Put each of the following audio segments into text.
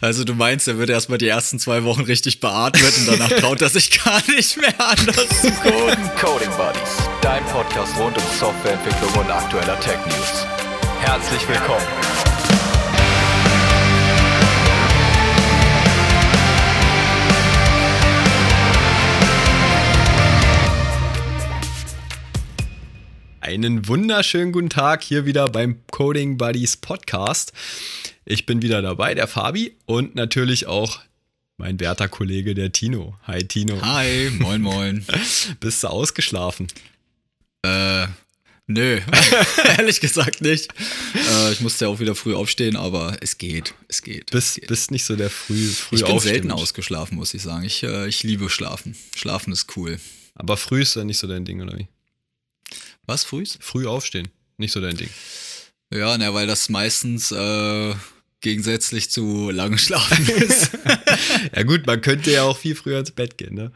Also du meinst, er wird erstmal die ersten zwei Wochen richtig beatmet und danach traut er sich gar nicht mehr anders zu coden. Coding Buddies, dein Podcast rund um Softwareentwicklung und aktueller Tech News. Herzlich willkommen. Einen wunderschönen guten Tag hier wieder beim Coding Buddies Podcast. Ich bin wieder dabei, der Fabi und natürlich auch mein werter Kollege, der Tino. Hi Tino. Hi, moin moin. Bist du ausgeschlafen? Äh, nö, ehrlich gesagt nicht. Äh, ich musste ja auch wieder früh aufstehen, aber es geht, es geht. Bist, es geht. bist nicht so der früh, früh Ich bin selten ausgeschlafen, muss ich sagen. Ich, äh, ich liebe Schlafen. Schlafen ist cool. Aber früh ist ja nicht so dein Ding, oder wie? Was, frühs? Früh aufstehen, nicht so dein Ding. Ja, na, weil das meistens äh, gegensätzlich zu lange Schlafen ist. Ja gut, man könnte ja auch viel früher ins Bett gehen, ne?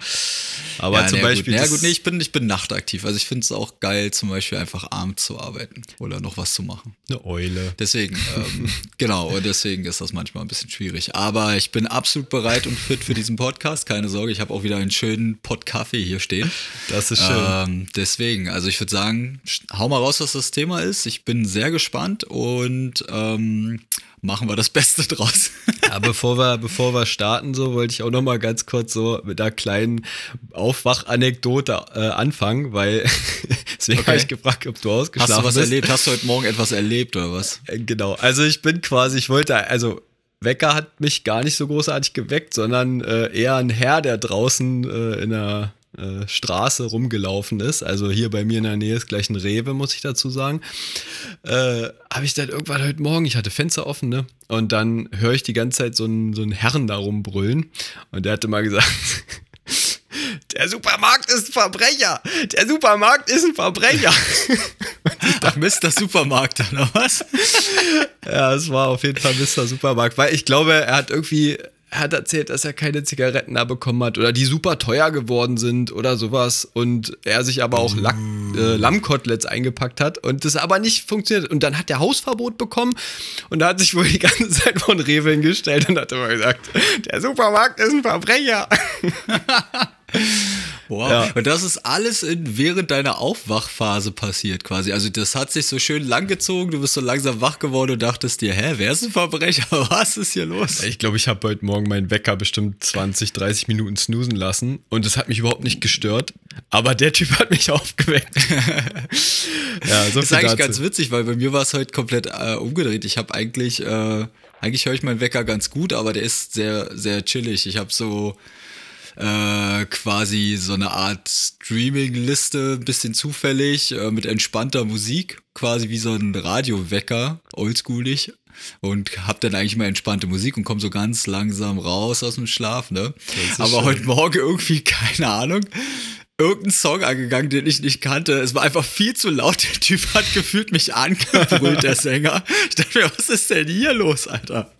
Aber ja, zum na, Beispiel. Gut. Ja, das- gut, nee, ich bin, ich bin nachtaktiv. Also ich finde es auch geil, zum Beispiel einfach abends zu arbeiten oder noch was zu machen. eine Eule. Deswegen, ähm, genau, und deswegen ist das manchmal ein bisschen schwierig. Aber ich bin absolut bereit und fit für diesen Podcast. Keine Sorge, ich habe auch wieder einen schönen Pott Kaffee hier stehen. Das ist schön. Ähm, deswegen, also ich würde sagen, hau mal raus, was das Thema ist. Ich bin sehr gespannt und ähm, machen wir das Beste draus. Ja, bevor wir, bevor wir starten, so wollte ich auch noch mal ganz kurz so mit einer kleinen Aufwachanekdote äh, anfangen, weil deswegen Okay. habe ich gefragt, ob du ausgeschlafen Hast du was bist. erlebt? Hast du heute Morgen etwas erlebt oder was? Äh, Genau. Also ich bin quasi, ich wollte, also Wecker hat mich gar nicht so großartig geweckt, sondern äh, eher ein Herr, der draußen äh, in der äh, Straße rumgelaufen ist. Also hier bei mir in der Nähe ist gleich ein Rewe, muss ich dazu sagen. Äh, Habe ich dann irgendwann heute Morgen, ich hatte Fenster offen, ne? Und dann höre ich die ganze Zeit so einen, so einen Herrn da rumbrüllen. Und der hatte mal gesagt, der Supermarkt ist ein Verbrecher! Der Supermarkt ist ein Verbrecher! Ach das Supermarkt oder was? Ja, es war auf jeden Fall Mr. Supermarkt, weil ich glaube, er hat irgendwie, hat erzählt, dass er keine Zigaretten da bekommen hat oder die super teuer geworden sind oder sowas und er sich aber auch Lack, äh, Lammkoteletts eingepackt hat und das aber nicht funktioniert. Und dann hat er Hausverbot bekommen und da hat sich wohl die ganze Zeit von Rewe hingestellt und hat immer gesagt, der Supermarkt ist ein Verbrecher. Wow. Ja. Und das ist alles in, während deiner Aufwachphase passiert quasi. Also das hat sich so schön langgezogen, du bist so langsam wach geworden und dachtest dir, hä, wer ist ein Verbrecher? Was ist hier los? Ich glaube, ich habe heute Morgen meinen Wecker bestimmt 20, 30 Minuten snoosen lassen und es hat mich überhaupt nicht gestört. Aber der Typ hat mich aufgeweckt. ja, so Das ist eigentlich dazu. ganz witzig, weil bei mir war es heute komplett äh, umgedreht. Ich habe eigentlich, äh, eigentlich höre ich meinen Wecker ganz gut, aber der ist sehr, sehr chillig. Ich habe so äh, quasi so eine Art Streaming-Liste, ein bisschen zufällig, äh, mit entspannter Musik, quasi wie so ein Radiowecker, oldschoolig. Und hab dann eigentlich mal entspannte Musik und komme so ganz langsam raus aus dem Schlaf, ne? Aber schön. heute Morgen irgendwie, keine Ahnung, irgendein Song angegangen, den ich nicht kannte. Es war einfach viel zu laut. Der Typ hat gefühlt mich angebrüllt, der Sänger. Ich dachte mir, was ist denn hier los, Alter?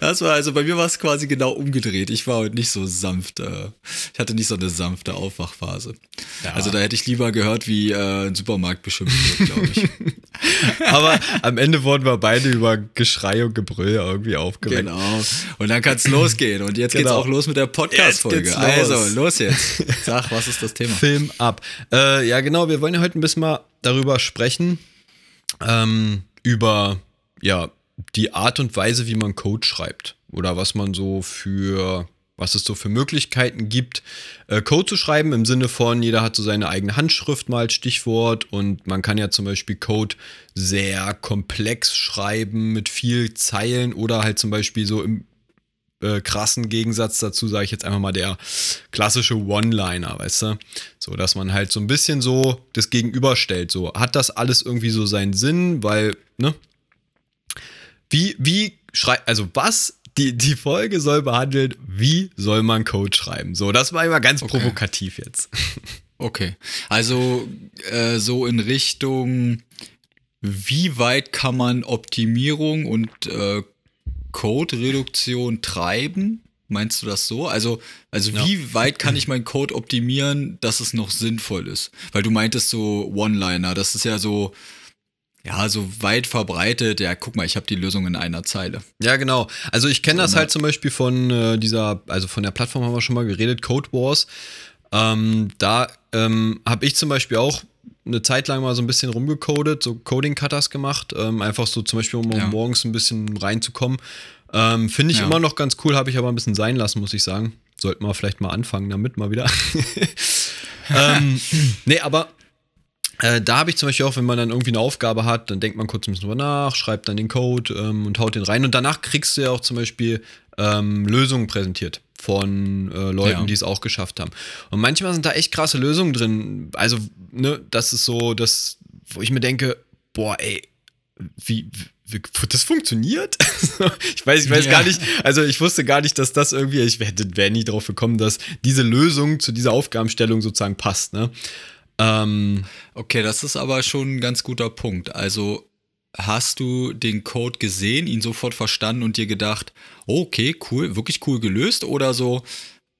Das war, also bei mir war es quasi genau umgedreht. Ich war heute nicht so sanft, äh, ich hatte nicht so eine sanfte Aufwachphase. Ja. Also da hätte ich lieber gehört, wie äh, ein Supermarkt beschimpft wird, glaube ich. Aber am Ende wurden wir beide über Geschrei und Gebrüll irgendwie aufgeweckt. Genau. Und dann kann es losgehen. Und jetzt geht's Genau. auch los mit der Podcast-Folge. Also, los jetzt. Sag, was ist das Thema? Film ab. Äh, ja, genau, wir wollen ja heute ein bisschen mal darüber sprechen, ähm, über ja, die Art und Weise, wie man Code schreibt. Oder was man so für, was es so für Möglichkeiten gibt, äh, Code zu schreiben, im Sinne von, jeder hat so seine eigene Handschrift mal als Stichwort und man kann ja zum Beispiel Code sehr komplex schreiben mit viel Zeilen oder halt zum Beispiel so im äh, krassen Gegensatz dazu, sage ich jetzt einfach mal, der klassische One-Liner, weißt du? So, dass man halt so ein bisschen so das Gegenüberstellt. So, hat das alles irgendwie so seinen Sinn? Weil, ne? Wie, wie schreibt, also was, die, die Folge soll behandeln, wie soll man Code schreiben? So, das war immer ganz Okay. provokativ jetzt. Okay. Also äh, so in Richtung, wie weit kann man Optimierung und äh, Code-Reduktion treiben? Meinst du das so? Also, also Ja. wie weit kann ich meinen Code optimieren, dass es noch sinnvoll ist? Weil du meintest so One-Liner, das ist ja so, ja, so weit verbreitet, ja, guck mal, ich habe die Lösung in einer Zeile. Ja, genau. Also ich kenne das halt zum Beispiel von äh, dieser, also von der Plattform haben wir schon mal geredet, Code Wars. Ähm, da ähm, habe ich zum Beispiel auch eine Zeit lang mal so ein bisschen rumgecodet, so Coding-Cutters gemacht, ähm, einfach so zum Beispiel, um Ja. morgens ein bisschen reinzukommen. Ähm, Finde ich Ja. immer noch ganz cool, habe ich aber ein bisschen sein lassen, muss ich sagen. Sollten wir vielleicht mal anfangen damit mal wieder. ähm, nee, aber äh, da habe ich zum Beispiel auch, wenn man dann irgendwie eine Aufgabe hat, dann denkt man kurz ein bisschen drüber nach, schreibt dann den Code ähm, und haut den rein. Und danach kriegst du ja auch zum Beispiel ähm, Lösungen präsentiert von äh, Leuten, Ja. die es auch geschafft haben. Und manchmal sind da echt krasse Lösungen drin. Also, ne, das ist so, das, wo ich mir denke, boah, ey, wie, wie das funktioniert? ich weiß, ich weiß Ja. gar nicht, also ich wusste gar nicht, dass das irgendwie, ich wäre wär nie drauf gekommen, dass diese Lösung zu dieser Aufgabenstellung sozusagen passt, ne? Ähm, Okay, das ist aber schon ein ganz guter Punkt. Also hast du den Code gesehen, ihn sofort verstanden und dir gedacht, oh, okay, cool, wirklich cool gelöst oder so,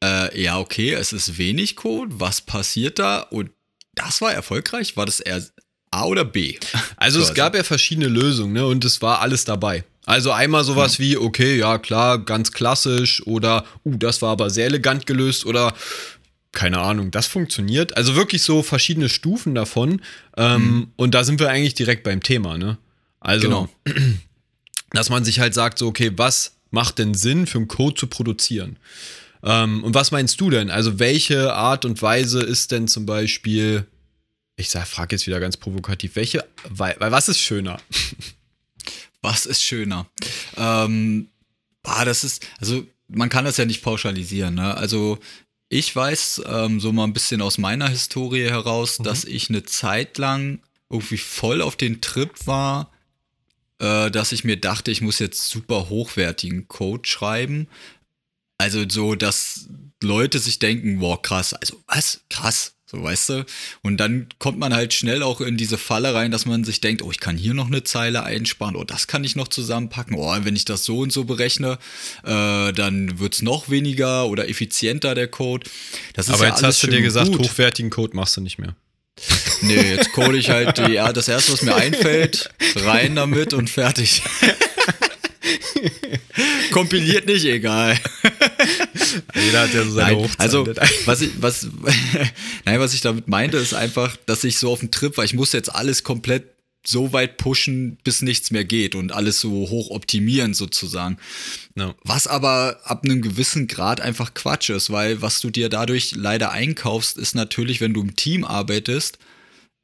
äh, ja, okay, es ist wenig Code, was passiert da? Und das war erfolgreich? War das eher A oder B? Also es gab ja verschiedene Lösungen, ne? Und es war alles dabei. Also einmal sowas wie, okay, ja klar, ganz klassisch oder, uh, das war aber sehr elegant gelöst oder keine Ahnung, das funktioniert. Also wirklich so verschiedene Stufen davon. Ähm, Und da sind wir eigentlich direkt beim Thema, ne? Also, Genau. dass man sich halt sagt, so, okay, was macht denn Sinn für einen Code zu produzieren? Ähm, und was meinst du denn? Also, welche Art und Weise ist denn zum Beispiel, ich frage jetzt wieder ganz provokativ, welche, weil, weil was ist schöner? Was ist schöner? Ähm, ah, das ist, also man kann das ja nicht pauschalisieren. Ne? Also ich weiß ähm, so mal ein bisschen aus meiner Historie heraus, dass ich eine Zeit lang irgendwie voll auf den Trip war, äh, dass ich mir dachte, ich muss jetzt super hochwertigen Code schreiben. Also so, dass Leute sich denken, wow, krass, also was? Krass, so weißt du. Und dann kommt man halt schnell auch in diese Falle rein, dass man sich denkt, oh, ich kann hier noch eine Zeile einsparen, oh, das kann ich noch zusammenpacken, oh, wenn ich das so und so berechne, äh, dann wird's noch weniger oder effizienter der Code. Das Aber ja jetzt hast du dir gesagt, gut. hochwertigen Code machst du nicht mehr. Nee, jetzt code ich halt die, ja, das erste, was mir einfällt, rein damit und fertig. Kompiliert nicht, egal. Jeder hat ja so seine Nein, Hochzeit. also was ich, was, nein, was ich damit meinte, ist einfach, dass ich so auf dem Trip war, ich muss jetzt alles komplett so weit pushen, bis nichts mehr geht und alles so hoch optimieren sozusagen. Ja. Was aber ab einem gewissen Grad einfach Quatsch ist, weil was du dir dadurch leider einkaufst, ist natürlich, wenn du im Team arbeitest,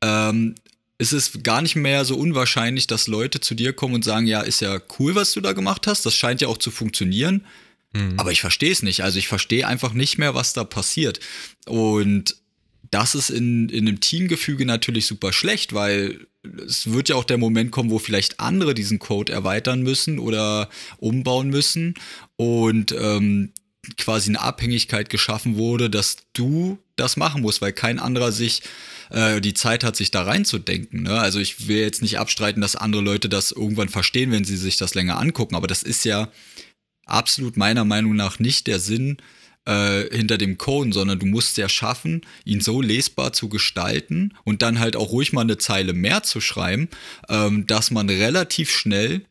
ähm, ist es gar nicht mehr so unwahrscheinlich, dass Leute zu dir kommen und sagen, ja, ist ja cool, was du da gemacht hast, das scheint ja auch zu funktionieren, aber ich verstehe es nicht. Also ich verstehe einfach nicht mehr, was da passiert. Und das ist in, in einem Teamgefüge natürlich super schlecht, weil es wird ja auch der Moment kommen, wo vielleicht andere diesen Code erweitern müssen oder umbauen müssen und ähm, quasi eine Abhängigkeit geschaffen wurde, dass du das machen musst, weil kein anderer sich äh, die Zeit hat, sich da reinzudenken. Ne? Also ich will jetzt nicht abstreiten, dass andere Leute das irgendwann verstehen, wenn sie sich das länger angucken, aber das ist ja absolut meiner Meinung nach nicht der Sinn äh, hinter dem Code, sondern du musst ja schaffen, ihn so lesbar zu gestalten und dann halt auch ruhig mal eine Zeile mehr zu schreiben, ähm, dass man relativ schnell,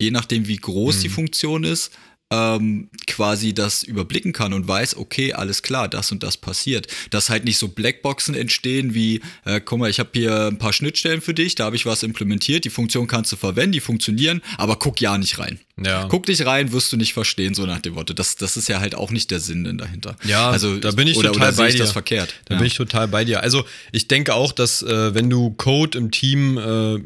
je nachdem wie groß die Funktion ist, ähm, quasi das überblicken kann und weiß, okay, alles klar, das und das passiert. Dass halt nicht so Blackboxen entstehen wie, äh, guck mal, ich habe hier ein paar Schnittstellen für dich, da habe ich was implementiert, die Funktion kannst du verwenden, die funktionieren, aber guck ja nicht rein. Ja. Guck nicht rein, wirst du nicht verstehen, so nach dem Motto. Das, das ist ja halt auch nicht der Sinn denn dahinter. Ja, also, da bin ich oder, total oder bei ich dir. das verkehrt. Da ja. bin ich total bei dir. Also ich denke auch, dass äh, wenn du Code im Team, äh,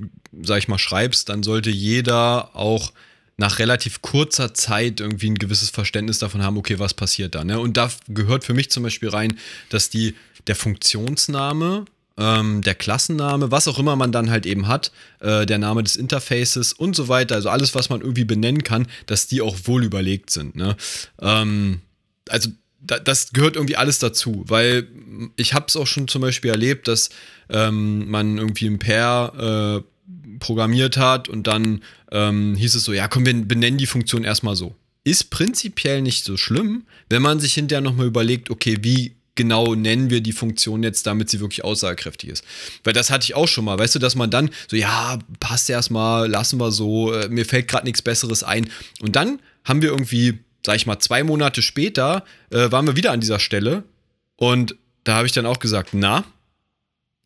sag ich mal, schreibst, dann sollte jeder auch nach relativ kurzer Zeit irgendwie ein gewisses Verständnis davon haben, okay, was passiert da. Ne? Und da gehört für mich zum Beispiel rein, dass die, der Funktionsname, ähm, der Klassenname, was auch immer man dann halt eben hat, äh, der Name des Interfaces und so weiter, also alles, was man irgendwie benennen kann, dass die auch wohl überlegt sind. Ne? Ähm, also da, das gehört irgendwie alles dazu, weil ich habe es auch schon zum Beispiel erlebt, dass ähm, man irgendwie ein Pair äh, programmiert hat und dann ähm, hieß es so, ja komm, wir benennen die Funktion erstmal so. Ist prinzipiell nicht so schlimm, wenn man sich hinterher nochmal überlegt, okay, wie genau nennen wir die Funktion jetzt, damit sie wirklich aussagekräftig ist. Weil das hatte ich auch schon mal, weißt du, dass man dann so, ja, passt erstmal, lassen wir so, äh, mir fällt gerade nichts Besseres ein. Und dann haben wir irgendwie, sag ich mal, zwei Monate später, äh, waren wir wieder an dieser Stelle und da habe ich dann auch gesagt, na,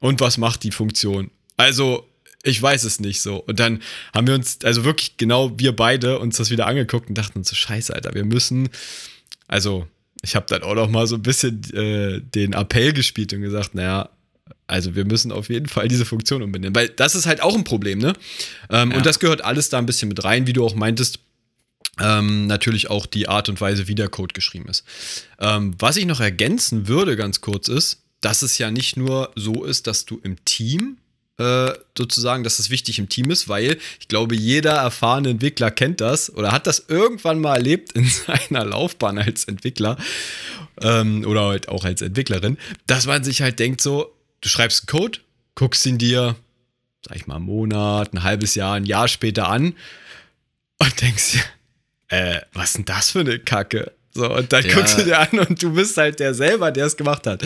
und was macht die Funktion? Also, ich weiß es nicht so. Und dann haben wir uns, also wirklich genau wir beide, uns das wieder angeguckt und dachten uns so, scheiße, Alter, wir müssen, also ich habe dann auch noch mal so ein bisschen äh, den Appell gespielt und gesagt, naja, also wir müssen auf jeden Fall diese Funktion umbenennen, weil das ist halt auch ein Problem, ne? Ähm, ja. Und das gehört alles da ein bisschen mit rein, wie du auch meintest. Ähm, natürlich auch die Art und Weise, wie der Code geschrieben ist. Ähm, was ich noch ergänzen würde, ganz kurz, ist, dass es ja nicht nur so ist, dass du im Team äh, sozusagen, dass es wichtig im Team ist, weil ich glaube, jeder erfahrene Entwickler kennt das oder hat das irgendwann mal erlebt in seiner Laufbahn als Entwickler ähm, oder halt auch als Entwicklerin, dass man sich halt denkt so, du schreibst einen Code, guckst ihn dir, sag ich mal, einen Monat, ein halbes Jahr, ein Jahr später an und denkst dir, äh, was ist denn das für eine Kacke? So, und dann ja. guckst du dir an und du bist halt der selber, der es gemacht hat.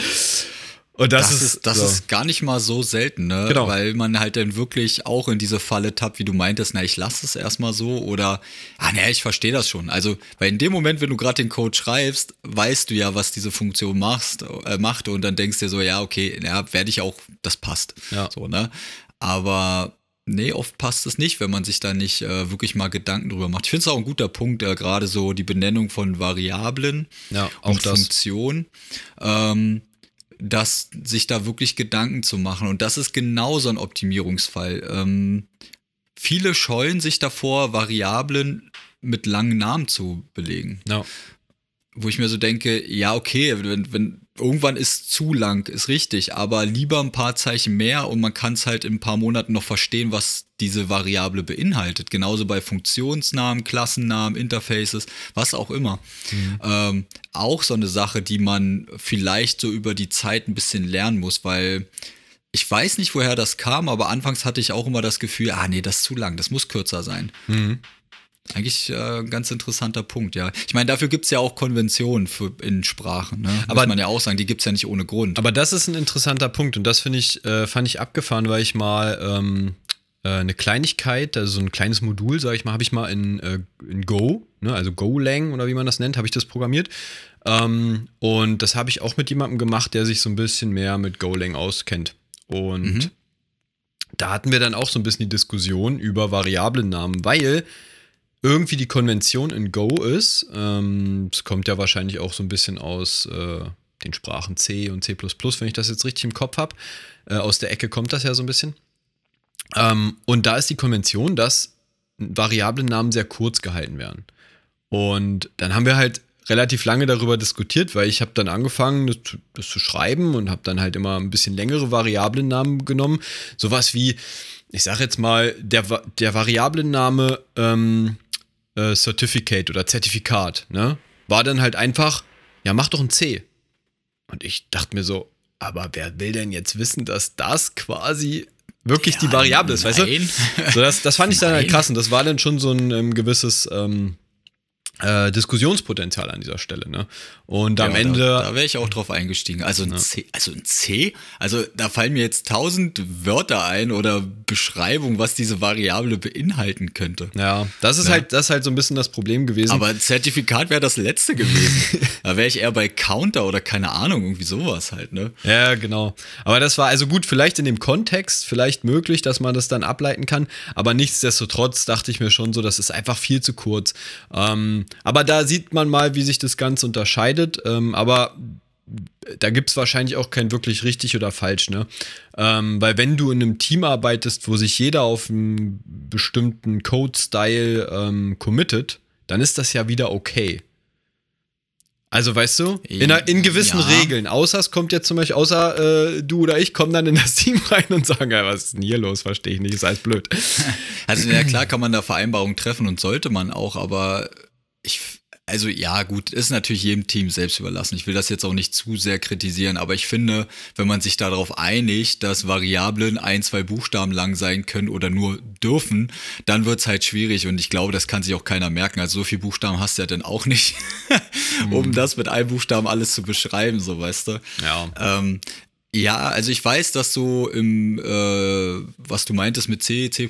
Und das, das ist, das so. ist gar nicht mal so selten, ne? Genau. Weil man halt dann wirklich auch in diese Falle tappt, wie du meintest, na, ich lasse es erstmal so oder, ah, ne, ich verstehe das schon. Also, weil in dem Moment, wenn du gerade den Code schreibst, weißt du ja, was diese Funktion machst, äh, macht und dann denkst du dir so, ja, okay, ja, werde ich auch, das passt. Ja. So, ne? Aber Nee, oft passt es nicht, wenn man sich da nicht äh, wirklich mal Gedanken drüber macht. Ich finde es auch ein guter Punkt, äh, gerade so die Benennung von Variablen ja, und Funktionen. Ähm, dass sich da wirklich Gedanken zu machen. Und das ist genau so ein Optimierungsfall. Ähm, viele scheuen sich davor, Variablen mit langen Namen zu belegen. No. Wo ich mir so denke, ja, okay, wenn, wenn irgendwann ist zu lang, ist richtig, aber lieber ein paar Zeichen mehr und man kann es halt in ein paar Monaten noch verstehen, was diese Variable beinhaltet. Genauso bei Funktionsnamen, Klassennamen, Interfaces, was auch immer. Mhm. Ähm, auch so eine Sache, die man vielleicht so über die Zeit ein bisschen lernen muss, weil ich weiß nicht, woher das kam, aber anfangs hatte ich auch immer das Gefühl, ah nee, das ist zu lang, das muss kürzer sein. Mhm. Eigentlich äh, ein ganz interessanter Punkt, ja. Ich meine, dafür gibt es ja auch Konventionen für, in Sprachen, ne? Aber, Muss man ja auch sagen, die gibt es ja nicht ohne Grund. Aber das ist ein interessanter Punkt und das finde ich, äh, fand ich abgefahren, weil ich mal ähm, äh, eine Kleinigkeit, also so ein kleines Modul, sage ich mal, habe ich mal in, äh, in Go, ne? also Golang oder wie man das nennt, habe ich das programmiert. Ähm, und das habe ich auch mit jemandem gemacht, der sich so ein bisschen mehr mit Golang auskennt. Und mhm. da hatten wir dann auch so ein bisschen die Diskussion über Variablennamen, weil irgendwie die Konvention in Go ist. Ähm, es kommt ja wahrscheinlich auch so ein bisschen aus äh, den Sprachen C und C, wenn ich das jetzt richtig im Kopf habe. Äh, aus der Ecke kommt das ja so ein bisschen. Ähm, und da ist die Konvention, dass Variablennamen sehr kurz gehalten werden. Und dann haben wir halt relativ lange darüber diskutiert, weil ich habe dann angefangen, das, das, zu schreiben und habe dann halt immer ein bisschen längere Variablennamen genommen. Sowas wie, ich sage jetzt mal, der, der Variablenname ähm, äh, Certificate oder Zertifikat, ne? War dann halt einfach, ja, mach doch ein C. Und ich dachte mir so, aber wer will denn jetzt wissen, dass das quasi wirklich ja, die Variable ist, weißt du? So, das, das fand ich dann halt krass und das war dann schon so ein ähm, gewisses ähm, äh, Diskussionspotenzial an dieser Stelle. Ne? Und am ja, Ende. Da, da wäre ich auch drauf eingestiegen. Also ein, ja. C, also ein C, also da fallen mir jetzt tausend Wörter ein oder Beschreibungen, was diese Variable beinhalten könnte. Ja, das ist ja. halt, das ist halt so ein bisschen das Problem gewesen. Aber ein Zertifikat wäre das letzte gewesen. da wäre ich eher bei Counter oder keine Ahnung, irgendwie sowas halt, ne? Ja, genau. Aber das war also gut, vielleicht in dem Kontext, vielleicht möglich, dass man das dann ableiten kann. Aber nichtsdestotrotz dachte ich mir schon so, das ist einfach viel zu kurz. Ähm, aber da sieht man mal, wie sich das Ganze unterscheidet. Ähm, aber da gibt es wahrscheinlich auch kein wirklich richtig oder falsch, ne? Ähm, weil wenn du in einem Team arbeitest, wo sich jeder auf einen bestimmten Code-Style ähm, committet, dann ist das ja wieder okay. Also weißt du, in, in gewissen ja. Regeln, außer es kommt jetzt zum Beispiel, außer äh, du oder ich kommen dann in das Team rein und sagen, ja, was ist denn hier los, verstehe ich nicht, ist alles blöd. Also ja klar kann man da Vereinbarungen treffen und sollte man auch, aber ich, also ja, gut, ist natürlich jedem Team selbst überlassen. Ich will das jetzt auch nicht zu sehr kritisieren, aber ich finde, wenn man sich darauf einigt, dass Variablen ein, zwei Buchstaben lang sein können oder nur dürfen, dann wird's halt schwierig und ich glaube, das kann sich auch keiner merken. Also so viele Buchstaben hast du ja dann auch nicht, um das mit einem Buchstaben alles zu beschreiben, so weißt du. Ja. Ähm, ja, also ich weiß, dass du im, äh, was du meintest mit C, C++,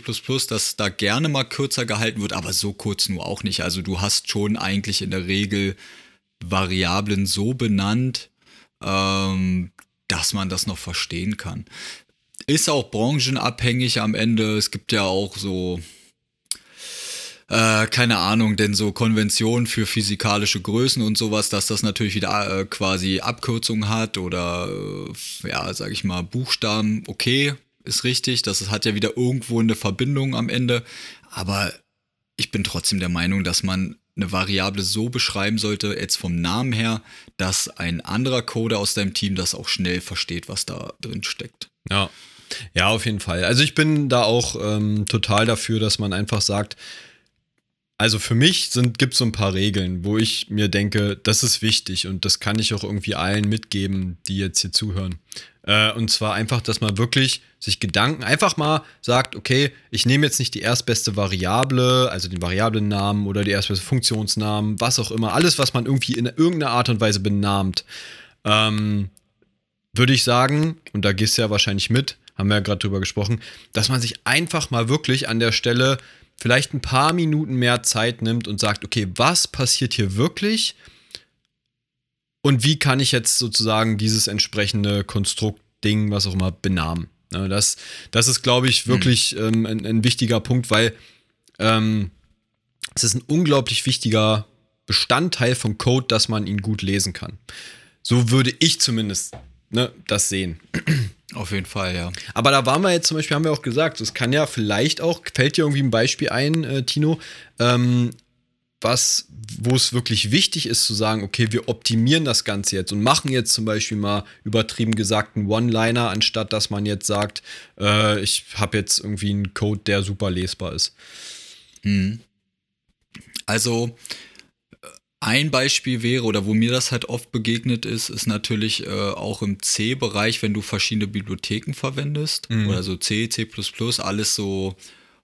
dass da gerne mal kürzer gehalten wird, aber so kurz nur auch nicht. Also du hast schon eigentlich in der Regel Variablen so benannt, ähm, dass man das noch verstehen kann. Ist auch branchenabhängig am Ende. Es gibt ja auch so, äh, keine Ahnung, denn so Konventionen für physikalische Größen und sowas, dass das natürlich wieder äh, quasi Abkürzungen hat oder äh, ja, sag ich mal, Buchstaben, okay, ist richtig, das hat ja wieder irgendwo eine Verbindung am Ende, aber ich bin trotzdem der Meinung, dass man eine Variable so beschreiben sollte, jetzt vom Namen her, dass ein anderer Coder aus deinem Team das auch schnell versteht, was da drin steckt. Ja. Ja, auf jeden Fall. Also ich bin da auch ähm, total dafür, dass man einfach sagt, also für mich gibt es so ein paar Regeln, wo ich mir denke, das ist wichtig und das kann ich auch irgendwie allen mitgeben, die jetzt hier zuhören. Äh, und zwar einfach, dass man wirklich sich Gedanken einfach mal sagt, okay, ich nehme jetzt nicht die erstbeste Variable, also den Variablennamen oder die erstbeste Funktionsnamen, was auch immer, alles, was man irgendwie in irgendeiner Art und Weise benahmt, ähm, würde ich sagen, und da gehst du ja wahrscheinlich mit, haben wir ja gerade drüber gesprochen, dass man sich einfach mal wirklich an der Stelle vielleicht ein paar Minuten mehr Zeit nimmt und sagt, okay, was passiert hier wirklich? Und wie kann ich jetzt sozusagen dieses entsprechende Konstrukt, Ding, was auch immer, benamen? Ja, das, das ist, glaube ich, wirklich ähm, ein, ein, wichtiger Punkt, weil ähm, es ist ein unglaublich wichtiger Bestandteil vom Code, dass man ihn gut lesen kann. So würde ich zumindest ne, das sehen. Auf jeden Fall, ja. Aber da waren wir jetzt zum Beispiel, haben wir auch gesagt, es kann ja vielleicht auch, fällt dir irgendwie ein Beispiel ein, äh, Tino, ähm, was, wo es wirklich wichtig ist zu sagen, okay, wir optimieren das Ganze jetzt und machen jetzt zum Beispiel mal übertrieben gesagt einen One-Liner, anstatt dass man jetzt sagt, äh, ich habe jetzt irgendwie einen Code, der super lesbar ist. Hm. Also, ein Beispiel wäre, oder wo mir das halt oft begegnet ist, ist natürlich äh, auch im C-Bereich, wenn du verschiedene Bibliotheken verwendest, mhm. oder so C, C, alles so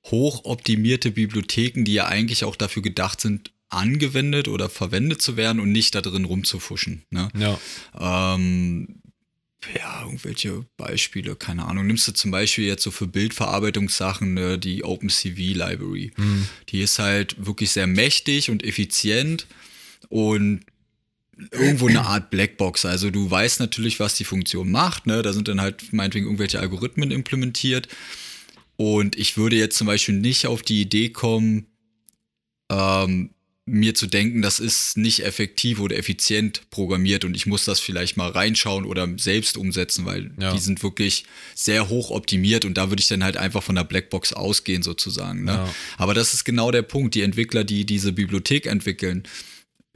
hochoptimierte Bibliotheken, die ja eigentlich auch dafür gedacht sind, angewendet oder verwendet zu werden und nicht da drin rumzufuschen. Ne? Ja. Ähm, ja, irgendwelche Beispiele, keine Ahnung. Nimmst du zum Beispiel jetzt so für Bildverarbeitungssachen ne, die OpenCV Library. Mhm. Die ist halt wirklich sehr mächtig und effizient und irgendwo eine Art Blackbox. Also du weißt natürlich, was die Funktion macht. Ne? Da sind dann halt meinetwegen irgendwelche Algorithmen implementiert. Und ich würde jetzt zum Beispiel nicht auf die Idee kommen, ähm, mir zu denken, das ist nicht effektiv oder effizient programmiert und ich muss das vielleicht mal reinschauen oder selbst umsetzen, weil ja. die sind wirklich sehr hoch optimiert und da würde ich dann halt einfach von der Blackbox ausgehen sozusagen. Ne? Ja. Aber das ist genau der Punkt. Die Entwickler, die diese Bibliothek entwickeln,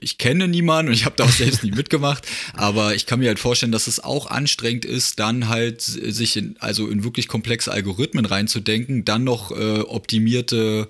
ich kenne niemanden und ich habe da auch selbst nie mitgemacht, aber ich kann mir halt vorstellen, dass es auch anstrengend ist, dann halt sich in, also in wirklich komplexe Algorithmen reinzudenken, dann noch äh, optimierte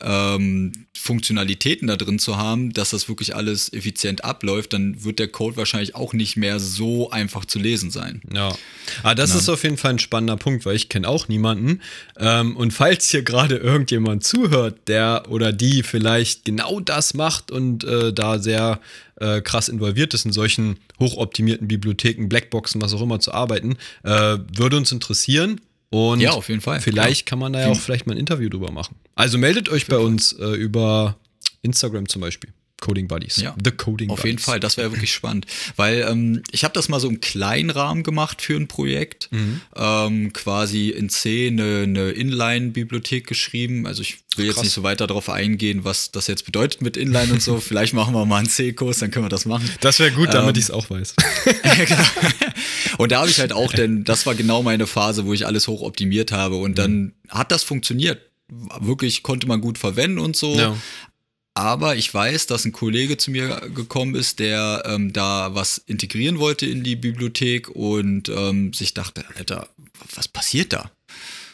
ähm, Funktionalitäten da drin zu haben, dass das wirklich alles effizient abläuft, dann wird der Code wahrscheinlich auch nicht mehr so einfach zu lesen sein. Ja, aber ah, das ja. ist auf jeden Fall ein spannender Punkt, weil ich kenne auch niemanden. Ähm, und falls hier gerade irgendjemand zuhört, der oder die vielleicht genau das macht und äh, da sehr äh, krass involviert ist, in solchen hochoptimierten Bibliotheken, Blackboxen, was auch immer zu arbeiten, äh, würde uns interessieren. Und ja, auf jeden Fall. Vielleicht klar. kann man da ja auch vielleicht mal ein Interview drüber machen. Also meldet euch bei uns äh, über Instagram zum Beispiel. Coding Buddies. Ja, The Coding Auf Buddies. jeden Fall, das wäre wirklich spannend. Weil ähm, ich habe das mal so im kleinen Rahmen gemacht für ein Projekt. Mhm. Ähm, quasi in C eine, eine Inline-Bibliothek geschrieben. Also ich will Krass. jetzt nicht so weiter darauf eingehen, was das jetzt bedeutet mit Inline und so. Vielleicht machen wir mal einen C-Kurs, dann können wir das machen. Das wäre gut, damit ähm, ich es auch weiß. genau. Und da habe ich halt auch, denn das war genau meine Phase, wo ich alles hoch optimiert habe. Und dann mhm. hat das funktioniert wirklich konnte man gut verwenden und so. Ja. Aber ich weiß, dass ein Kollege zu mir gekommen ist, der ähm, da was integrieren wollte in die Bibliothek und ähm, sich dachte, Alter, was passiert da?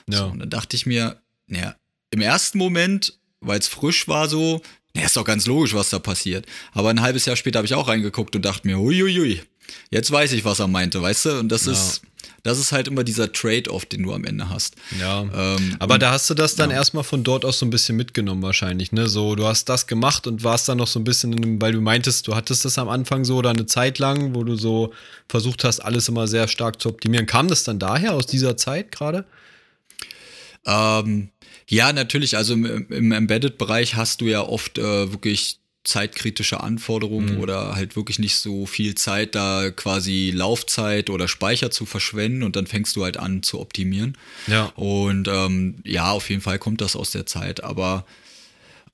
Ja. So, und dann dachte ich mir, naja, im ersten Moment, weil es frisch war so, ja, ist doch ganz logisch, was da passiert. Aber ein halbes Jahr später habe ich auch reingeguckt und dachte mir, huiuiui, jetzt weiß ich, was er meinte, weißt du? Und das Ja. ist, das ist halt immer dieser Trade-off, den du am Ende hast. Ja. Ähm, Aber da hast du das dann erstmal von dort aus so ein bisschen mitgenommen, wahrscheinlich, ne? So, du hast das gemacht und warst dann noch so ein bisschen, einem, weil du meintest, du hattest das am Anfang so oder eine Zeit lang, wo du so versucht hast, alles immer sehr stark zu optimieren. Kam das dann daher, aus dieser Zeit gerade? Ähm, ja, natürlich. Also im, im Embedded-Bereich hast du ja oft äh, wirklich zeitkritische Anforderungen Mhm. oder halt wirklich nicht so viel Zeit, da quasi Laufzeit oder Speicher zu verschwenden und dann fängst du halt an zu optimieren. Ja. Und ähm, ja, auf jeden Fall kommt das aus der Zeit. Aber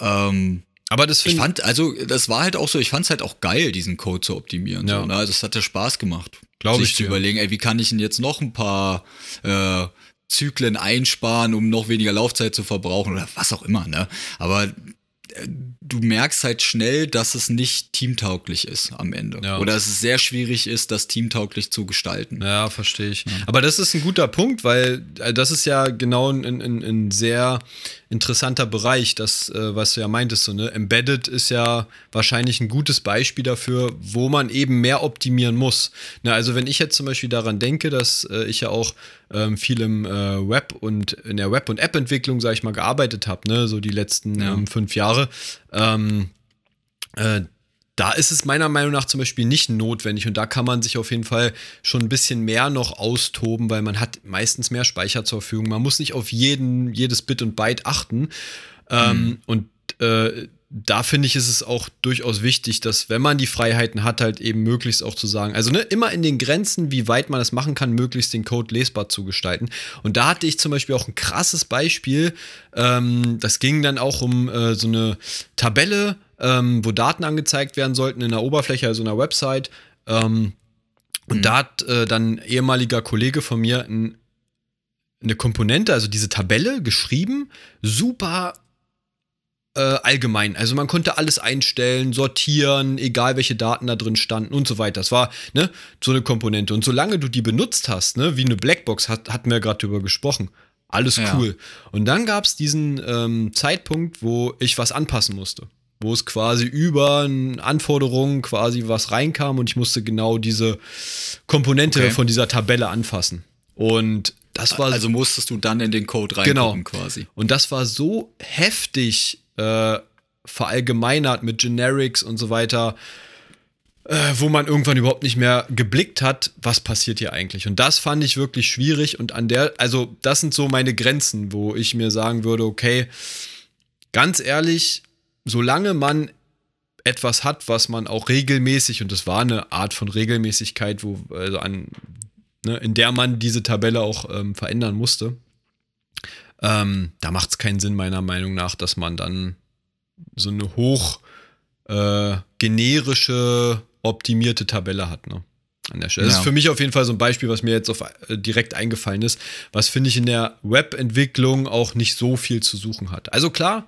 ähm, Aber das ich fand, also das war halt auch so, ich fand es halt auch geil, diesen Code zu optimieren. Ja. So, ne? Also es hat ja Spaß gemacht. Glaub sich ich zu dir. überlegen, ey, wie kann ich denn jetzt noch ein paar äh, Zyklen einsparen, um noch weniger Laufzeit zu verbrauchen oder was auch immer, ne? Aber du merkst halt schnell, dass es nicht teamtauglich ist am Ende. Ja. Oder dass es sehr schwierig ist, das teamtauglich zu gestalten. Ja, verstehe ich. Aber das ist ein guter Punkt, weil äh, das ist ja genau ein, ein, ein sehr interessanter Bereich, das, äh, was du ja meintest. So, ne? Embedded ist ja wahrscheinlich ein gutes Beispiel dafür, wo man eben mehr optimieren muss. Ne, also wenn ich jetzt zum Beispiel daran denke, dass äh, ich ja auch ähm, viel im äh, Web und in der Web- und App-Entwicklung, sage ich mal, gearbeitet habe, ne? so die letzten Ja. ähm, fünf Jahre. Ähm, äh, da ist es meiner Meinung nach zum Beispiel nicht notwendig und da kann man sich auf jeden Fall schon ein bisschen mehr noch austoben, weil man hat meistens mehr Speicher zur Verfügung. Man muss nicht auf jeden, jedes Bit und Byte achten. Ähm, und äh, da finde ich, ist es auch durchaus wichtig, dass, wenn man die Freiheiten hat, halt eben möglichst auch zu sagen, also ne, immer in den Grenzen, wie weit man es machen kann, möglichst den Code lesbar zu gestalten. Und da hatte ich zum Beispiel auch ein krasses Beispiel. Ähm, das ging dann auch um äh, so eine Tabelle, ähm, wo Daten angezeigt werden sollten in der Oberfläche, also in einer Website. Ähm, und da hat äh, dann ein ehemaliger Kollege von mir ein, eine Komponente, also diese Tabelle geschrieben, super äh, allgemein. Also man konnte alles einstellen, sortieren, egal welche Daten da drin standen und so weiter. Das war ne, so eine Komponente. Und solange du die benutzt hast, ne, wie eine Blackbox, hat, hatten wir gerade drüber gesprochen. Alles Ja. cool. Und dann gab es diesen ähm, Zeitpunkt, wo ich was anpassen musste. Wo es quasi über Anforderungen quasi was reinkam und ich musste genau diese Komponente Okay. von dieser Tabelle anfassen. Und das war Also musstest du dann in den Code Genau. reingucken quasi. und das war so heftig äh, verallgemeinert mit Generics und so weiter, äh, wo man irgendwann überhaupt nicht mehr geblickt hat, was passiert hier eigentlich. Und das fand ich wirklich schwierig. Und an der, also das sind so meine Grenzen, wo ich mir sagen würde, okay, ganz ehrlich, solange man etwas hat, was man auch regelmäßig, und das war eine Art von Regelmäßigkeit, wo, also an, ne, in der man diese Tabelle auch ähm, verändern musste, ähm, da macht es keinen Sinn, meiner Meinung nach, dass man dann so eine hoch äh, generische, optimierte Tabelle hat. Ne? An der Stelle. Das Ja. ist für mich auf jeden Fall so ein Beispiel, was mir jetzt auf, äh, direkt eingefallen ist, was finde ich in der Webentwicklung auch nicht so viel zu suchen hat. Also klar,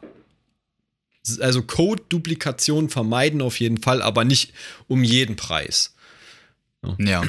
also Code-Duplikation vermeiden auf jeden Fall, aber nicht um jeden Preis. Ja.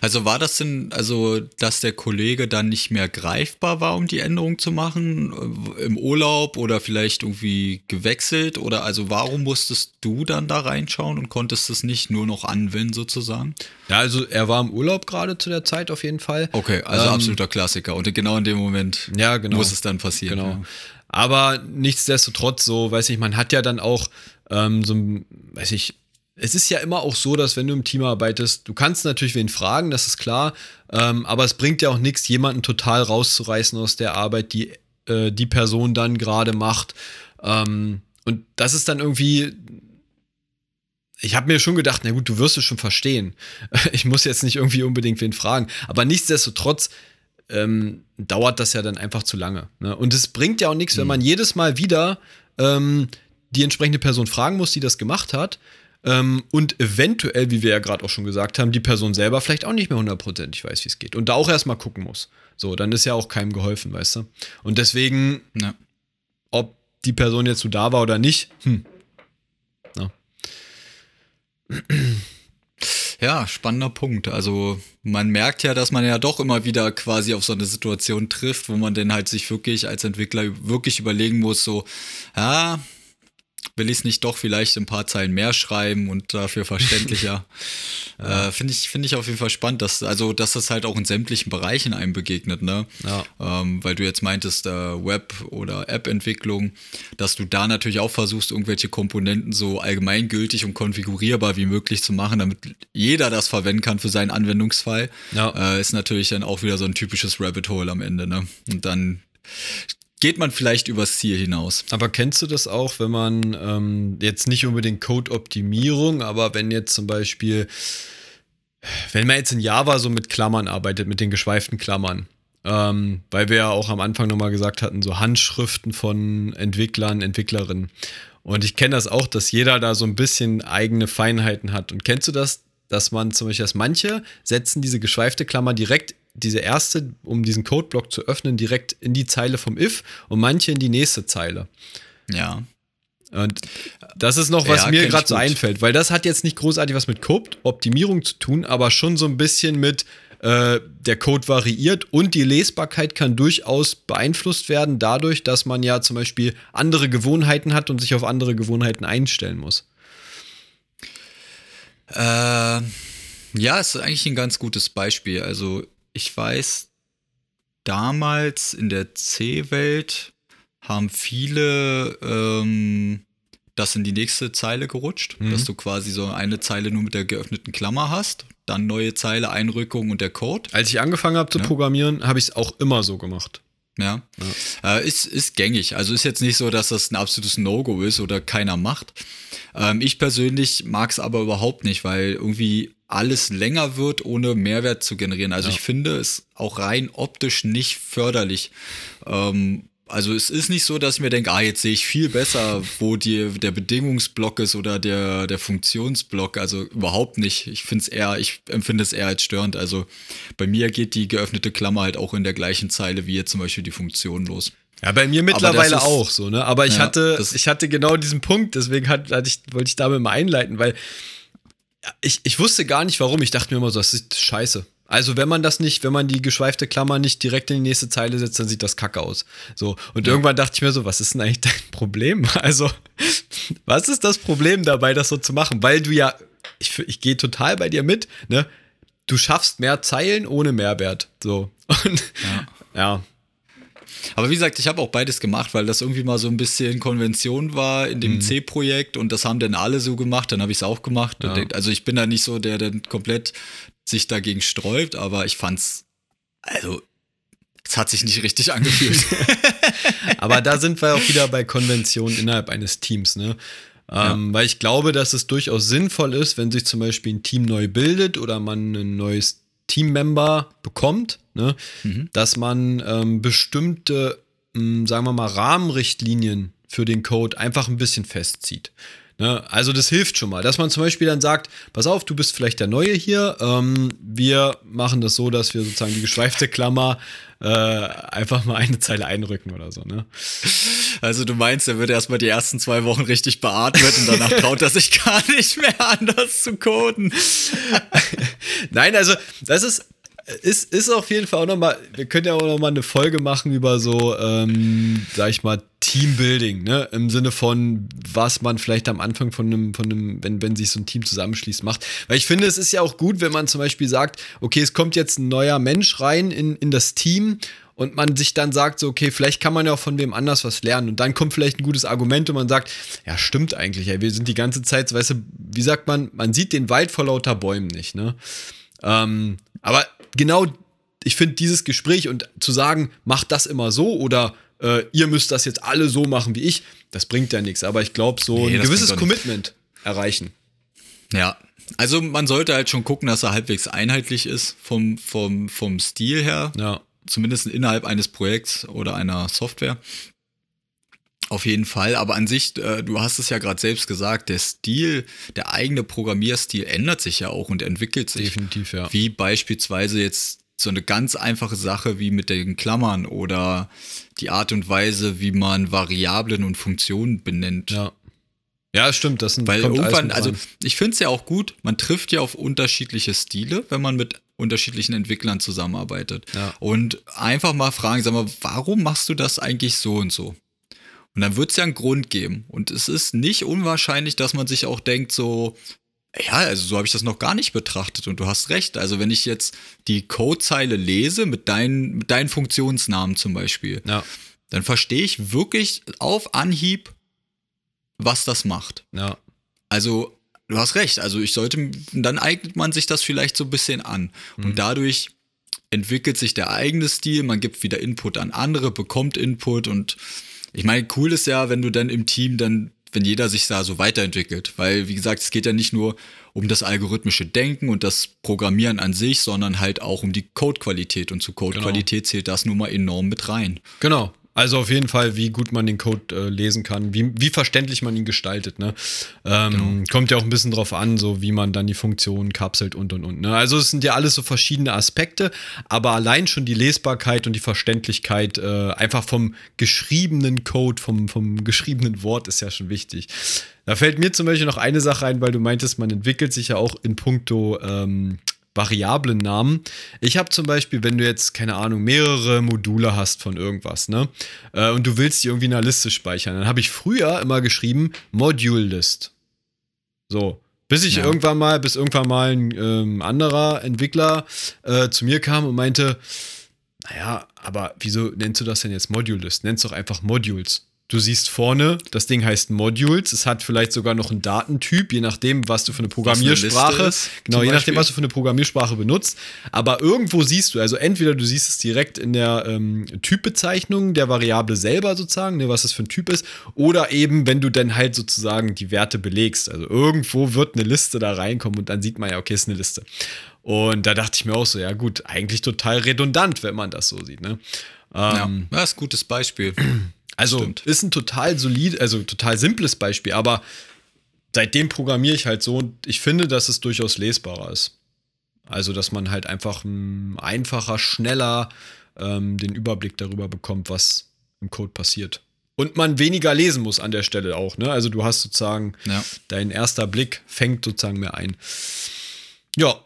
Also war das denn, also, dass der Kollege dann nicht mehr greifbar war, um die Änderung zu machen, äh, im Urlaub oder vielleicht irgendwie gewechselt? Oder also warum musstest du dann da reinschauen und konntest es nicht nur noch anwenden sozusagen? Ja, also er war im Urlaub gerade zu der Zeit auf jeden Fall. Okay, also Ähm, absoluter Klassiker. Und genau in dem Moment Ja, genau. muss es dann passieren. Genau. Ja. Aber nichtsdestotrotz, so, weiß ich, man hat ja dann auch ähm, so ein, weiß ich, es ist ja immer auch so, dass wenn du im Team arbeitest, du kannst natürlich wen fragen, das ist klar, ähm, aber es bringt ja auch nichts, jemanden total rauszureißen aus der Arbeit, die äh, die Person dann gerade macht. Ähm, und das ist dann irgendwie. Ich habe mir schon gedacht, na gut, du wirst es schon verstehen. Ich muss jetzt nicht irgendwie unbedingt wen fragen. Aber nichtsdestotrotz ähm, dauert das ja dann einfach zu lange. Ne? Und es bringt ja auch nichts, wenn man jedes Mal wieder ähm, die entsprechende Person fragen muss, die das gemacht hat. Ähm, und eventuell, wie wir ja gerade auch schon gesagt haben, die Person selber vielleicht auch nicht mehr hundertprozentig weiß, wie es geht. Und da auch erstmal gucken muss. So, dann ist ja auch keinem geholfen, weißt du? Und deswegen, Ja. ob die Person jetzt so da war oder nicht, hm. Ja, spannender Punkt. Also man merkt ja, dass man ja doch immer wieder quasi auf so eine Situation trifft, wo man dann halt sich wirklich als Entwickler wirklich überlegen muss, so, ja, will ich es nicht doch vielleicht ein paar Zeilen mehr schreiben und dafür verständlicher. ja. äh, Finde ich, finde ich auf jeden Fall spannend, dass, also, dass das halt auch in sämtlichen Bereichen einem begegnet, ne? Ja. Ähm, weil du jetzt meintest, äh, Web- oder App-Entwicklung, dass du da natürlich auch versuchst, irgendwelche Komponenten so allgemeingültig und konfigurierbar wie möglich zu machen, damit jeder das verwenden kann für seinen Anwendungsfall. Ja. Äh, ist natürlich dann auch wieder so ein typisches Rabbit Hole am Ende, ne? Und dann geht man vielleicht übers Ziel hinaus. Aber kennst du das auch, wenn man ähm, jetzt nicht unbedingt Code-Optimierung, aber wenn jetzt zum Beispiel, wenn man jetzt in Java so mit Klammern arbeitet, mit den geschweiften Klammern, ähm, weil wir ja auch am Anfang nochmal gesagt hatten, so Handschriften von Entwicklern, Entwicklerinnen. Und ich kenne das auch, dass jeder da so ein bisschen eigene Feinheiten hat. Und kennst du das, dass man zum Beispiel, dass manche setzen diese geschweifte Klammer direkt diese erste, um diesen Codeblock zu öffnen, direkt in die Zeile vom if und manche in die nächste Zeile. Ja. Und das ist noch, was Ja, mir gerade so einfällt, weil das hat jetzt nicht großartig was mit Code-Optimierung zu tun, aber schon so ein bisschen mit äh, der Code variiert und die Lesbarkeit kann durchaus beeinflusst werden dadurch, dass man ja zum Beispiel andere Gewohnheiten hat und sich auf andere Gewohnheiten einstellen muss. Äh, ja, ist eigentlich ein ganz gutes Beispiel. Also ich weiß, damals in der C-Welt haben viele ähm, das in die nächste Zeile gerutscht, Mhm. dass du quasi so eine Zeile nur mit der geöffneten Klammer hast, dann neue Zeile, Einrückung und der Code. Als ich angefangen habe zu Ja. programmieren, habe ich es auch immer so gemacht. Ja. Äh, ist, ist gängig. Also ist jetzt nicht so, dass das ein absolutes No-Go ist oder keiner macht. Ähm, ich persönlich mag es aber überhaupt nicht, weil irgendwie alles länger wird, ohne Mehrwert zu generieren. Also Ja. ich finde es auch rein optisch nicht förderlich. Ähm, also es ist nicht so, dass ich mir denke, ah, jetzt sehe ich viel besser, wo die, der Bedingungsblock ist oder der, der Funktionsblock. Also überhaupt nicht. Ich finde es eher, ich empfinde es eher als störend. Also bei mir geht die geöffnete Klammer halt auch in der gleichen Zeile wie jetzt zum Beispiel die Funktion los. Ja, bei mir mittlerweile ist- auch so, ne? Aber ich Ja, hatte, ich hatte genau diesen Punkt, deswegen hat, hatte ich, wollte ich damit mal einleiten, weil ich, ich wusste gar nicht warum. Ich dachte mir immer so, das ist scheiße. Also, wenn man das nicht, wenn man die geschweifte Klammer nicht direkt in die nächste Zeile setzt, dann sieht das kacke aus. So. Und irgendwann dachte ich mir so, was ist denn eigentlich dein Problem? Also, was ist das Problem dabei, das so zu machen? Weil du ja, ich, ich gehe total bei dir mit, ne? Du schaffst mehr Zeilen ohne Mehrwert. So. Und Ja. ja. Aber wie gesagt, ich habe auch beides gemacht, weil das irgendwie mal so ein bisschen Konvention war in Mhm. dem C-Projekt und das haben dann alle so gemacht, dann habe ich es auch gemacht. Ja. Also ich bin da nicht so, der dann komplett sich dagegen sträubt, aber ich fand's, also es hat sich nicht richtig angefühlt. Aber da sind wir auch wieder bei Konventionen innerhalb eines Teams, ne? Ähm, Weil ich glaube, dass es durchaus sinnvoll ist, wenn sich zum Beispiel ein Team neu bildet oder man ein neues Teammember bekommt, ne? dass man ähm, bestimmte, mh, sagen wir mal, Rahmenrichtlinien für den Code einfach ein bisschen festzieht. Ne? Also das hilft schon mal, dass man zum Beispiel dann sagt, pass auf, du bist vielleicht der Neue hier, ähm, wir machen das so, dass wir sozusagen die geschweifte Klammer äh, einfach mal eine Zeile einrücken oder so. Ne? Also du meinst, er wird erstmal die ersten zwei Wochen richtig beatmet und danach traut er sich gar nicht mehr anders zu coden. Nein, also das ist, ist, ist auf jeden Fall auch nochmal, wir können ja auch nochmal eine Folge machen über so, ähm, sag ich mal, Teambuilding, ne? Im Sinne von, was man vielleicht am Anfang von einem, von einem, wenn, wenn sich so ein Team zusammenschließt, macht. Weil ich finde, es ist ja auch gut, wenn man zum Beispiel sagt, okay, es kommt jetzt ein neuer Mensch rein in, in das Team und man sich dann sagt, so, okay, vielleicht kann man ja auch von wem anders was lernen. Und dann kommt vielleicht ein gutes Argument und man sagt, ja, stimmt eigentlich, ey, wir sind die ganze Zeit, weißt du, wie sagt man, man sieht den Wald vor lauter Bäumen nicht, ne? Ähm, aber genau, ich finde dieses Gespräch und zu sagen, macht das immer so oder äh, ihr müsst das jetzt alle so machen wie ich, das bringt ja nichts. Aber ich glaube, so Nee, ein gewisses. Commitment erreichen. Ja, also man sollte halt schon gucken, dass er halbwegs einheitlich ist vom, vom, vom Stil her. Ja. Zumindest innerhalb eines Projekts oder einer Software. Auf jeden Fall, aber an sich, äh, du hast es ja gerade selbst gesagt, der Stil, der eigene Programmierstil ändert sich ja auch und entwickelt sich. Definitiv, ja. Wie beispielsweise jetzt so eine ganz einfache Sache wie mit den Klammern oder die Art und Weise, wie man Variablen und Funktionen benennt. Ja. Ja, stimmt, das sind, Weil irgendwann, also ich finde es ja auch gut, man trifft ja auf unterschiedliche Stile, wenn man mit unterschiedlichen Entwicklern zusammenarbeitet. Ja. Und einfach mal fragen, sag mal, warum machst du das eigentlich so und so? Und dann wird es ja einen Grund geben. Und es ist nicht unwahrscheinlich, dass man sich auch denkt, so, ja, also so habe ich das noch gar nicht betrachtet und du hast recht. Also wenn ich jetzt die Codezeile lese mit deinen, mit deinen Funktionsnamen zum Beispiel, Ja. dann verstehe ich wirklich auf Anhieb, was das macht. Ja. Also du hast recht. Also ich sollte, dann eignet man sich das vielleicht so ein bisschen an und dadurch entwickelt sich der eigene Stil. Man gibt wieder Input an andere, bekommt Input und ich meine, cool ist ja, wenn du dann im Team dann wenn jeder sich da so weiterentwickelt. Weil, wie gesagt, es geht ja nicht nur um das algorithmische Denken und das Programmieren an sich, sondern halt auch um die Codequalität. Und zu Codequalität zählt das nun mal enorm mit rein. Genau. Also auf jeden Fall, wie gut man den Code äh, lesen kann, wie, wie verständlich man ihn gestaltet. Ne? Ähm, Kommt ja auch ein bisschen drauf an, so wie man dann die Funktionen kapselt und und und. Ne? Also es sind ja alles so verschiedene Aspekte, aber allein schon die Lesbarkeit und die Verständlichkeit äh, einfach vom geschriebenen Code, vom, vom geschriebenen Wort ist ja schon wichtig. Da fällt mir zum Beispiel noch eine Sache ein, weil du meintest, man entwickelt sich ja auch in puncto ähm, Variablennamen. Ich habe zum Beispiel, wenn du jetzt, keine Ahnung, mehrere Module hast von irgendwas, ne? Äh, und du willst die irgendwie in einer Liste speichern, dann habe ich früher immer geschrieben Module List. So. Bis ich Ja. irgendwann mal, bis irgendwann mal ein ähm, anderer Entwickler äh, zu mir kam und meinte, naja, aber wieso nennst du das denn jetzt Module List? Nennst doch einfach Modules. Du siehst vorne, das Ding heißt Modules. Es hat vielleicht sogar noch einen Datentyp, je nachdem, was du für eine Programmiersprache. Liste ist, genau, je nachdem, was du für eine Programmiersprache benutzt. Aber irgendwo siehst du, also entweder du siehst es direkt in der ähm, Typbezeichnung der Variable selber sozusagen, ne, was das für ein Typ ist, oder eben, wenn du dann halt sozusagen die Werte belegst. Also irgendwo wird eine Liste da reinkommen und dann sieht man ja, okay, ist eine Liste. Und da dachte ich mir auch so, ja gut, eigentlich total redundant, wenn man das so sieht. Ne? Ähm, ja, das ist ein gutes Beispiel. Also Stimmt. ist ein total solid, also total simples Beispiel, aber seitdem programmiere ich halt so und ich finde, dass es durchaus lesbarer ist. Also, dass man halt einfach ähm, einfacher, schneller ähm, den Überblick darüber bekommt, was im Code passiert. Und man weniger lesen muss an der Stelle auch, ne? Also du hast sozusagen, Ja. dein erster Blick fängt sozusagen mehr ein. Ja,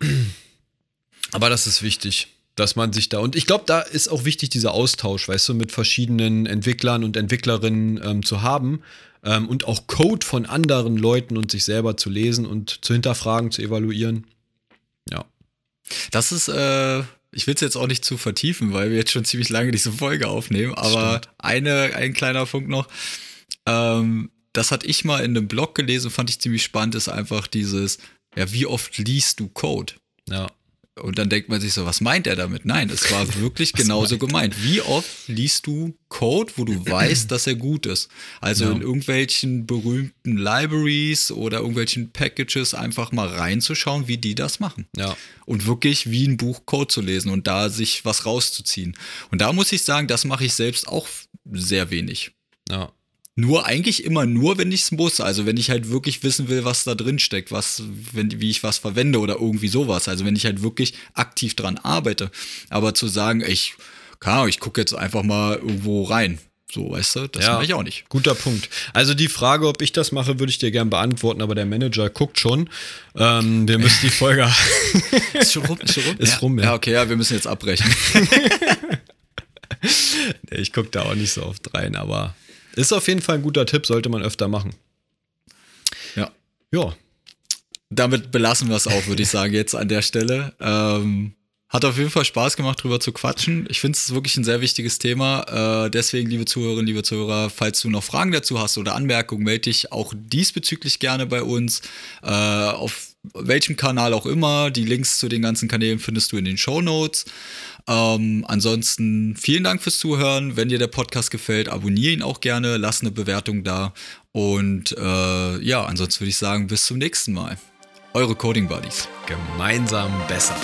aber das ist wichtig, dass man sich da. Und ich glaube, da ist auch wichtig, dieser Austausch, weißt du, mit verschiedenen Entwicklern und Entwicklerinnen ähm, zu haben. Ähm, und auch Code von anderen Leuten und sich selber zu lesen und zu hinterfragen, zu evaluieren. Ja. Das ist, äh, ich will es jetzt auch nicht zu vertiefen, weil wir jetzt schon ziemlich lange diese Folge aufnehmen, aber Stimmt. eine, ein kleiner Punkt noch. Ähm, das hatte ich mal in einem Blog gelesen, fand ich ziemlich spannend, ist einfach dieses, ja, wie oft liest du Code? Ja. Und dann denkt man sich so, was meint er damit? Nein, es war wirklich genauso gemeint. Wie oft liest du Code, wo du weißt, dass er gut ist? Also Ja. in irgendwelchen berühmten Libraries oder irgendwelchen Packages einfach mal reinzuschauen, wie die das machen. Ja. Und wirklich wie ein Buch Code zu lesen und da sich was rauszuziehen. Und da muss ich sagen, das mache ich selbst auch sehr wenig. Ja. Nur eigentlich immer nur, wenn ich es muss. Also wenn ich halt wirklich wissen will, was da drin steckt, was, wenn, wie ich was verwende oder irgendwie sowas. Also wenn ich halt wirklich aktiv dran arbeite. Aber zu sagen, ich, Ahnung, ich gucke jetzt einfach mal irgendwo rein. So, weißt du, das Ja. mache ich auch nicht. Guter Punkt. Also die Frage, ob ich das mache, würde ich dir gern beantworten, aber der Manager guckt schon. Ähm, wir müssen die Folge. Ist schon rum, ist schon rum. Ist ja. rum, ja. ja. okay, ja, wir müssen jetzt abbrechen. ich gucke da auch nicht so oft rein, aber ist auf jeden Fall ein guter Tipp, sollte man öfter machen. ja. Ja. damit belassen wir es auch, würde ich sagen, jetzt an der Stelle. Ähm, hat auf jeden Fall Spaß gemacht, drüber zu quatschen. Ich finde es wirklich ein sehr wichtiges Thema. Äh, deswegen, liebe Zuhörerinnen, liebe Zuhörer, falls du noch Fragen dazu hast oder Anmerkungen, melde dich auch diesbezüglich gerne bei uns. Äh, auf welchem Kanal auch immer. Die Links zu den ganzen Kanälen findest du in den Show Notes. Ähm, ansonsten vielen Dank fürs Zuhören. Wenn dir der Podcast gefällt, abonniere ihn auch gerne, lass eine Bewertung da. Und äh, ja, ansonsten würde ich sagen, bis zum nächsten Mal. Eure Coding Buddies. Gemeinsam besser.